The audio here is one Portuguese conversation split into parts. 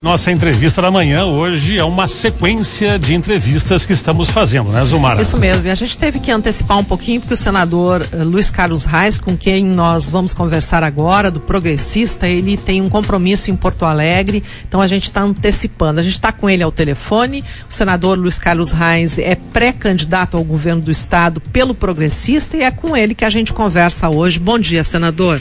Nossa entrevista da manhã hoje é uma sequência de entrevistas que estamos fazendo, né, Zumara? Isso mesmo. E a gente teve que antecipar um pouquinho porque o senador uh, Luiz Carlos Reis, com quem nós vamos conversar agora, do progressista, ele tem um compromisso em Porto Alegre, então a gente está antecipando. A gente está com ele ao telefone. O senador Luiz Carlos Reis é pré-candidato ao governo do estado pelo progressista e é com ele que a gente conversa hoje. Bom dia, senador.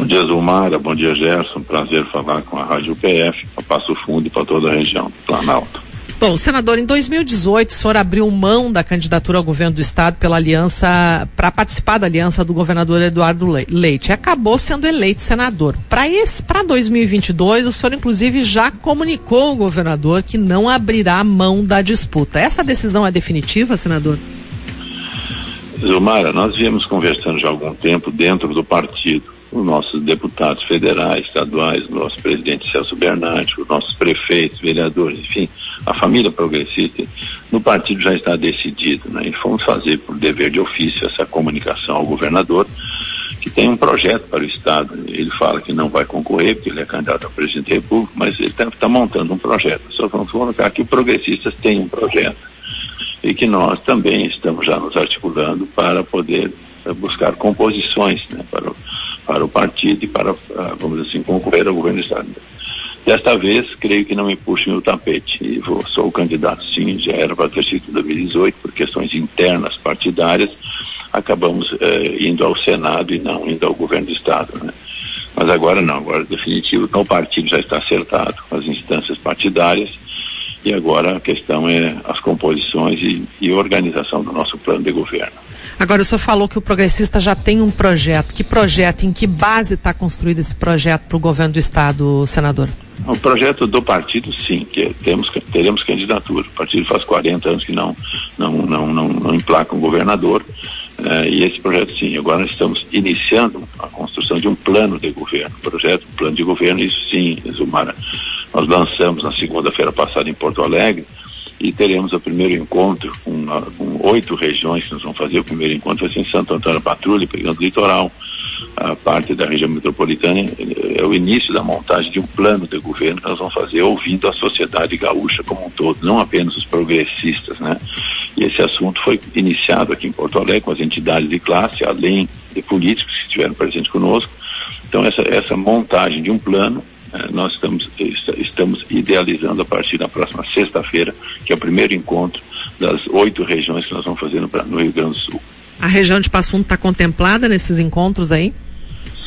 Bom dia, Zulmara. Bom dia, Gerson. Prazer falar com a Rádio PF, para Passo Fundo e para toda a região do Planalto. Bom, senador, em 2018 o senhor abriu mão da candidatura ao governo do estado pela aliança, para participar da aliança do governador Eduardo Leite. Acabou sendo eleito senador. Para 2022, o senhor inclusive já comunicou ao governador que não abrirá mão da disputa. Essa decisão é definitiva, senador? Zilmara, nós viemos conversando já há algum tempo dentro do partido os nossos deputados federais, estaduais, o nosso presidente Celso Bernardi, os nossos prefeitos, vereadores, enfim, a família progressista, no partido já está decidido, né? E fomos fazer por dever de ofício essa comunicação ao governador, que tem um projeto para o Estado. Ele fala que não vai concorrer, porque ele é candidato a presidente da República, mas ele está tá montando um projeto. Só vamos colocar que os progressistas têm um projeto e que nós também estamos já nos articulando para poder buscar composições né, para o para o partido e para, ah, vamos dizer assim, concorrer ao governo do Estado. Desta vez, creio que não me puxem o tapete. E vou, sou o candidato, sim, já era para ter sido em 2018, por questões internas partidárias, acabamos eh, indo ao Senado e não indo ao governo do Estado. Né? Mas agora não, agora definitivo, então o partido já está acertado com as instâncias partidárias e agora a questão é as composições e, e organização do nosso plano de governo. Agora, o senhor falou que o progressista já tem um projeto. Que projeto, em que base está construído esse projeto para o governo do Estado, senador? O projeto do partido, sim, que temos, teremos candidatura. O partido faz 40 anos que não, não, não, não, não emplaca um governador. Uh, e esse projeto, sim, agora nós estamos iniciando a construção de um plano de governo. Projeto, plano de governo, isso sim, Zumara. Nós lançamos na segunda-feira passada em Porto Alegre e teremos o primeiro encontro com, com, oito regiões que nós vamos fazer. O primeiro encontro vai ser em Santo Antônio Patrulha, pegando o litoral, a parte da região metropolitana. É o início da montagem de um plano de governo que nós vamos fazer ouvindo a sociedade gaúcha como um todo, não apenas os progressistas, né? E esse assunto foi iniciado aqui em Porto Alegre com as entidades de classe, além de políticos que estiveram presentes conosco. Então essa, essa montagem de um plano eh, nós estamos, estamos idealizando a partir da próxima sexta-feira, que é o primeiro encontro das oito regiões que nós vamos fazer no, no Rio Grande do Sul. A região de Passo Fundo está contemplada nesses encontros aí?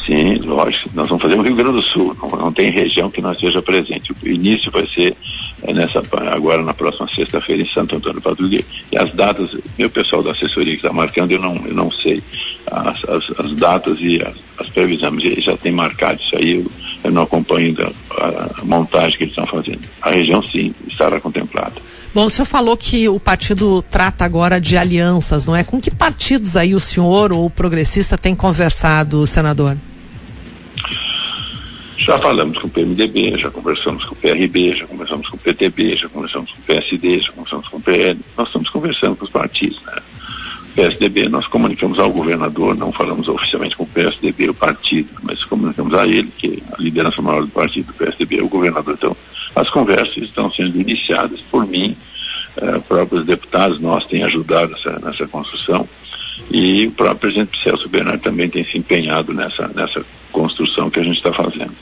Sim, lógico. Nós vamos fazer no Rio Grande do Sul. Não, não tem região que não esteja presente. O início vai ser é, nessa agora na próxima sexta-feira em Santo Antônio Padre E as datas, meu pessoal da assessoria que está marcando, eu não, eu não sei as, as, as datas e as, as previsões. Eles já tem marcado isso aí. Eu, eu não acompanho a, a montagem que eles estão fazendo. A região sim estará contemplada. Bom, o senhor falou que o partido trata agora de alianças, não é? Com que partidos aí o senhor ou o progressista tem conversado, senador? Já falamos com o PMDB, já conversamos com o PRB, já conversamos com o PTB, já conversamos com o PSD, já conversamos com o PL. Nós estamos conversando com os partidos, né? PSDB, nós comunicamos ao governador, não falamos oficialmente com o PSDB, o partido, mas comunicamos a ele, que a liderança maior do partido do PSDB é o governador. Então, as conversas estão sendo iniciadas por mim, eh, próprios deputados nós têm ajudado nessa, nessa construção e o próprio presidente Celso Bernardo também tem se empenhado nessa, nessa construção que a gente está fazendo.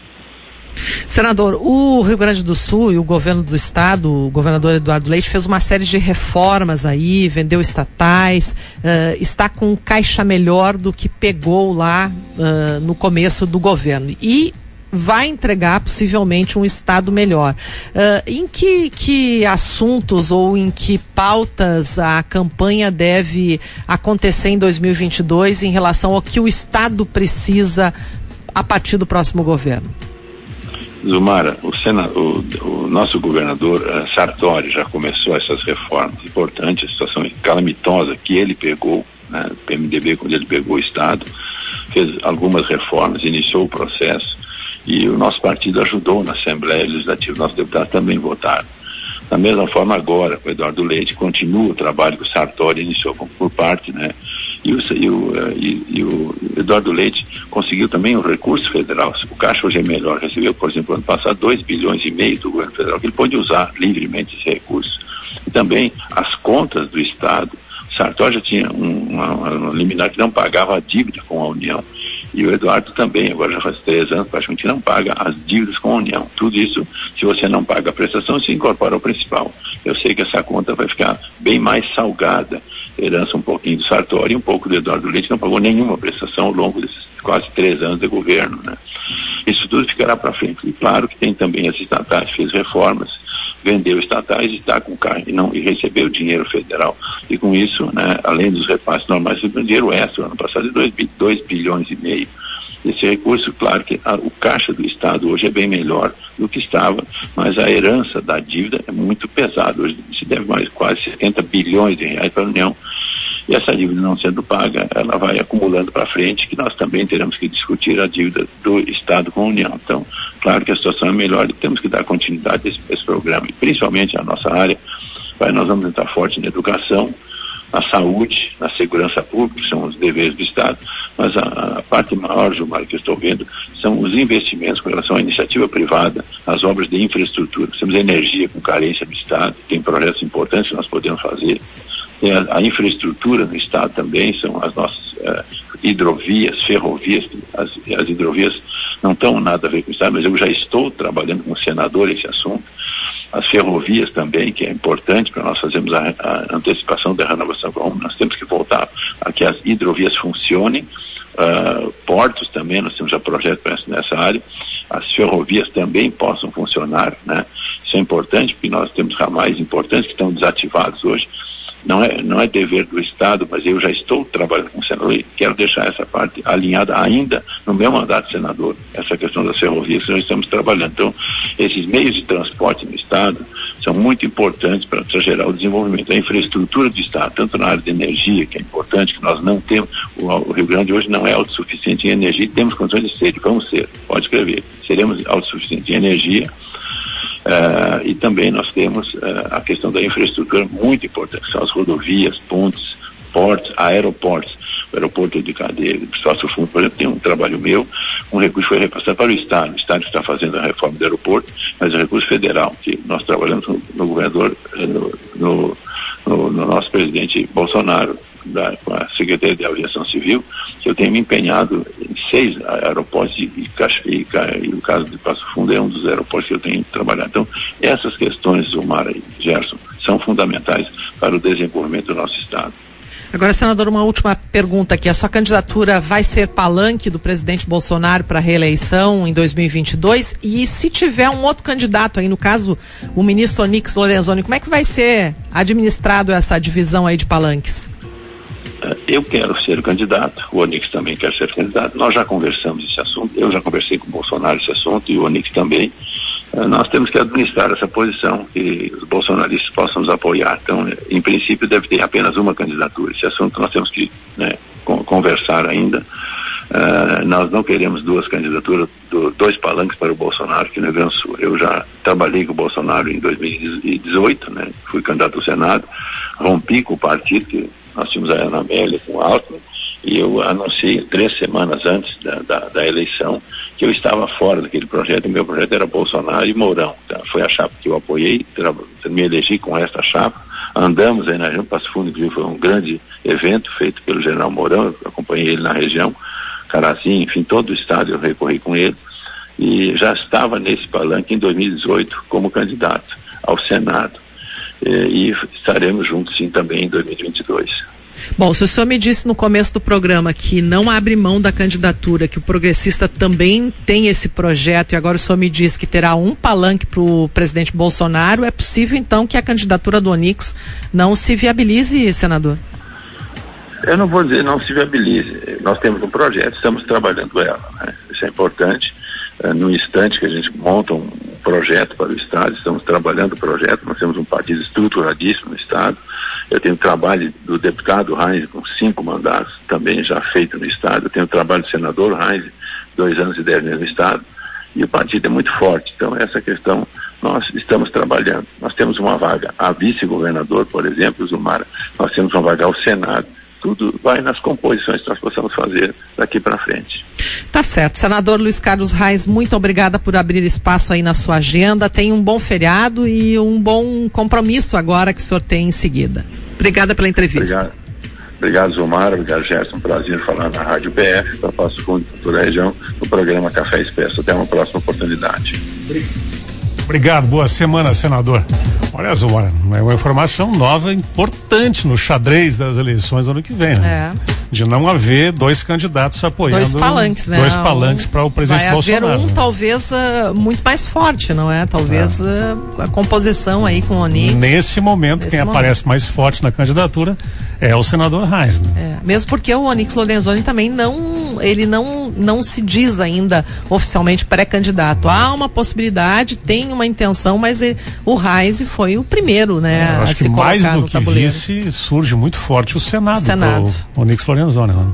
Senador, o Rio Grande do Sul e o governo do estado, o governador Eduardo Leite, fez uma série de reformas aí, vendeu estatais, uh, está com caixa melhor do que pegou lá uh, no começo do governo. E vai entregar possivelmente um estado melhor. Uh, em que, que assuntos ou em que pautas a campanha deve acontecer em 2022 em relação ao que o estado precisa a partir do próximo governo? Zumara, o, Sena, o, o nosso governador uh, Sartori já começou essas reformas importantes, a situação calamitosa que ele pegou, né, o PMDB, quando ele pegou o Estado, fez algumas reformas, iniciou o processo e o nosso partido ajudou na Assembleia Legislativa, nossos deputados também votaram. Da mesma forma agora, o Eduardo Leite continua o trabalho que o Sartori iniciou por parte, né, E o, e, o, eh, e, o, Eduardo Leite conseguiu também um recurso federal. O Caixa hoje é melhor, recebeu, por exemplo, ano passado, 2 bilhões e meio do governo federal, que ele pode usar livremente esse recurso. E também as contas do Estado. Sartori já tinha um, uma, uma liminar que não pagava a dívida com a União. E o Eduardo também, agora já faz três anos, praticamente não paga as dívidas com a União. Tudo isso, se você não paga a prestação, se incorpora ao principal. Eu sei que essa conta vai ficar bem mais salgada. Herança um pouquinho do Sartori e um pouco do Eduardo Leite, não pagou nenhuma prestação ao longo desses quase três anos de governo. Né? Isso tudo ficará para frente. E claro que tem também as estatais, fez reformas, vendeu estatais e está com carne e, não, e recebeu dinheiro federal. E com isso, né, além dos repasses normais, recebeu dinheiro extra, ano passado de 2 bilhões e meio. Esse recurso, claro que a, o caixa do Estado hoje é bem melhor do que estava, mas a herança da dívida é muito pesada. Hoje se deve mais quase 70 bilhões de reais para a União. E essa dívida não sendo paga, ela vai acumulando para frente, que nós também teremos que discutir a dívida do Estado com a União. Então, claro que a situação é melhor e temos que dar continuidade a esse, esse programa, e principalmente a nossa área, nós vamos entrar forte na educação, na saúde, na segurança pública, são os deveres do Estado, mas a, a parte maior, Gilmar, que eu estou vendo, são os investimentos com relação à iniciativa privada, as obras de infraestrutura. Temos energia com carência do Estado, tem projetos importantes que nós podemos fazer. Tem a, a infraestrutura no Estado também, são as nossas uh, hidrovias, ferrovias, as, as hidrovias não estão nada a ver com o Estado, mas eu já estou trabalhando com o senador esse assunto as ferrovias também, que é importante para nós fazermos a, a antecipação da renovação. Nós temos que voltar a que as hidrovias funcionem, uh, portos também, nós temos já projeto nessa área, as ferrovias também possam funcionar, né? Isso é importante, porque nós temos ramais importantes que estão desativados hoje não é, não é dever do Estado, mas eu já estou trabalhando com o senador e quero deixar essa parte alinhada ainda no meu mandato de senador, essa questão das ferrovias que nós estamos trabalhando. Então, esses meios de transporte no Estado são muito importantes para gerar o desenvolvimento. A infraestrutura do Estado, tanto na área de energia, que é importante, que nós não temos, o, o Rio Grande hoje não é autossuficiente em energia, temos condições de ser, vamos ser, pode escrever, seremos autossuficientes em energia, Uh, e também nós temos uh, a questão da infraestrutura muito importante, que são as rodovias, pontes, portos, aeroportos. O aeroporto de Cadeia, do Espaço Fundo, por exemplo, tem um trabalho meu, um recurso foi repassado para o Estado. O Estado está fazendo a reforma do aeroporto, mas o recurso federal, que nós trabalhamos no, no governador, eh, no, no, no, nosso presidente Bolsonaro, da, com a Secretaria de Aviação Civil, que eu tenho me empenhado em seis aeroportos e, e, e, e, o caso de Passo Fundo é um dos aeroportos que eu tenho trabalhado. Então, essas questões, Omar e Gerson, são fundamentais para o desenvolvimento do nosso Estado. Agora, senador, uma última pergunta aqui. A sua candidatura vai ser palanque do presidente Bolsonaro para reeleição em 2022? E se tiver um outro candidato aí, no caso, o ministro Onix Lorenzoni, como é que vai ser administrado essa divisão aí de palanques? Eh, eu quero ser candidato, o Onix também quer ser candidato. Nós já conversamos esse assunto, eu já conversei com o Bolsonaro esse assunto e o Onix também. Eh, nós temos que administrar essa posição, que os bolsonaristas possam nos apoiar. Então, em princípio, deve ter apenas uma candidatura. Esse assunto nós temos que né, conversar ainda. Uh, nós não queremos duas candidaturas, do, dois palanques para o Bolsonaro aqui no Rio Grande do Sul. Eu já trabalhei com o Bolsonaro em 2018, né, fui candidato ao Senado, rompi com o partido, que nós tínhamos a Ana Amélia com o Alckmin, e eu anunciei três semanas antes da, da, da, eleição que eu estava fora daquele projeto, e meu projeto era Bolsonaro e Mourão. Então, foi a chapa que eu apoiei, me elegi com esta chapa, andamos aí na região, Passo Fundo, inclusive foi um grande evento feito pelo general Mourão, eu acompanhei ele na região, Carazinho, enfim, todo o estado eu recorri com ele, e já estava nesse palanque em 2018 como candidato ao Senado. Eh, e estaremos juntos sim também em 2022. Bom, se o senhor me disse no começo do programa que não abre mão da candidatura, que o progressista também tem esse projeto, e agora o senhor me diz que terá um palanque para o presidente Bolsonaro, é possível então que a candidatura do Onix não se viabilize, senador? Eu não vou dizer não se viabilize. Nós temos um projeto, estamos trabalhando ela. Né? Isso é importante. Uh, no instante que a gente monta um projeto para o Estado, estamos trabalhando o projeto, nós temos um partido estruturadíssimo no Estado. Eu tenho trabalho do deputado Reis com cinco mandatos, também já feito no Estado. Eu tenho trabalho do senador Reis, dois anos e dez meses no Estado. E o partido é muito forte. Então, essa questão nós estamos trabalhando. Nós temos uma vaga a vice-governador, por exemplo, Zumara. Nós temos uma vaga ao Senado tudo vai nas composições que nós possamos fazer daqui para frente. Tá certo. Senador Luiz Carlos Reis, muito obrigada por abrir espaço aí na sua agenda. Tenha um bom feriado e um bom compromisso agora que o senhor tem em seguida. Obrigada pela entrevista. Obrigado. Obrigado, Zumar. Obrigado, Gerson. Um prazer falar na Rádio BF, para Passo Fundo, toda a região, no programa Café Expresso. Até uma próxima oportunidade. Obrigado, boa semana, senador. Olha, Zumar, é uma informação nova, importante no xadrez das eleições do ano que vem, né? É. De não haver dois candidatos apoiando. Dois palanques, né? Dois palanques para o presidente vai Bolsonaro. Haver um, né? talvez, uh, muito mais forte, não é? Talvez é. Uh, a composição aí com o Onix. Nesse momento, Nesse quem momento. aparece mais forte na candidatura é o senador Reis, né? É, mesmo porque o Onix Lorenzoni também não, ele não, não se diz ainda oficialmente pré-candidato. Há uma possibilidade, tem uma intenção, mas ele, o Reis foi o primeiro, né? É, acho que mais do que tabuleiro. vice surge muito forte o Senado, Senado. o Onix Lorenzoni. Né?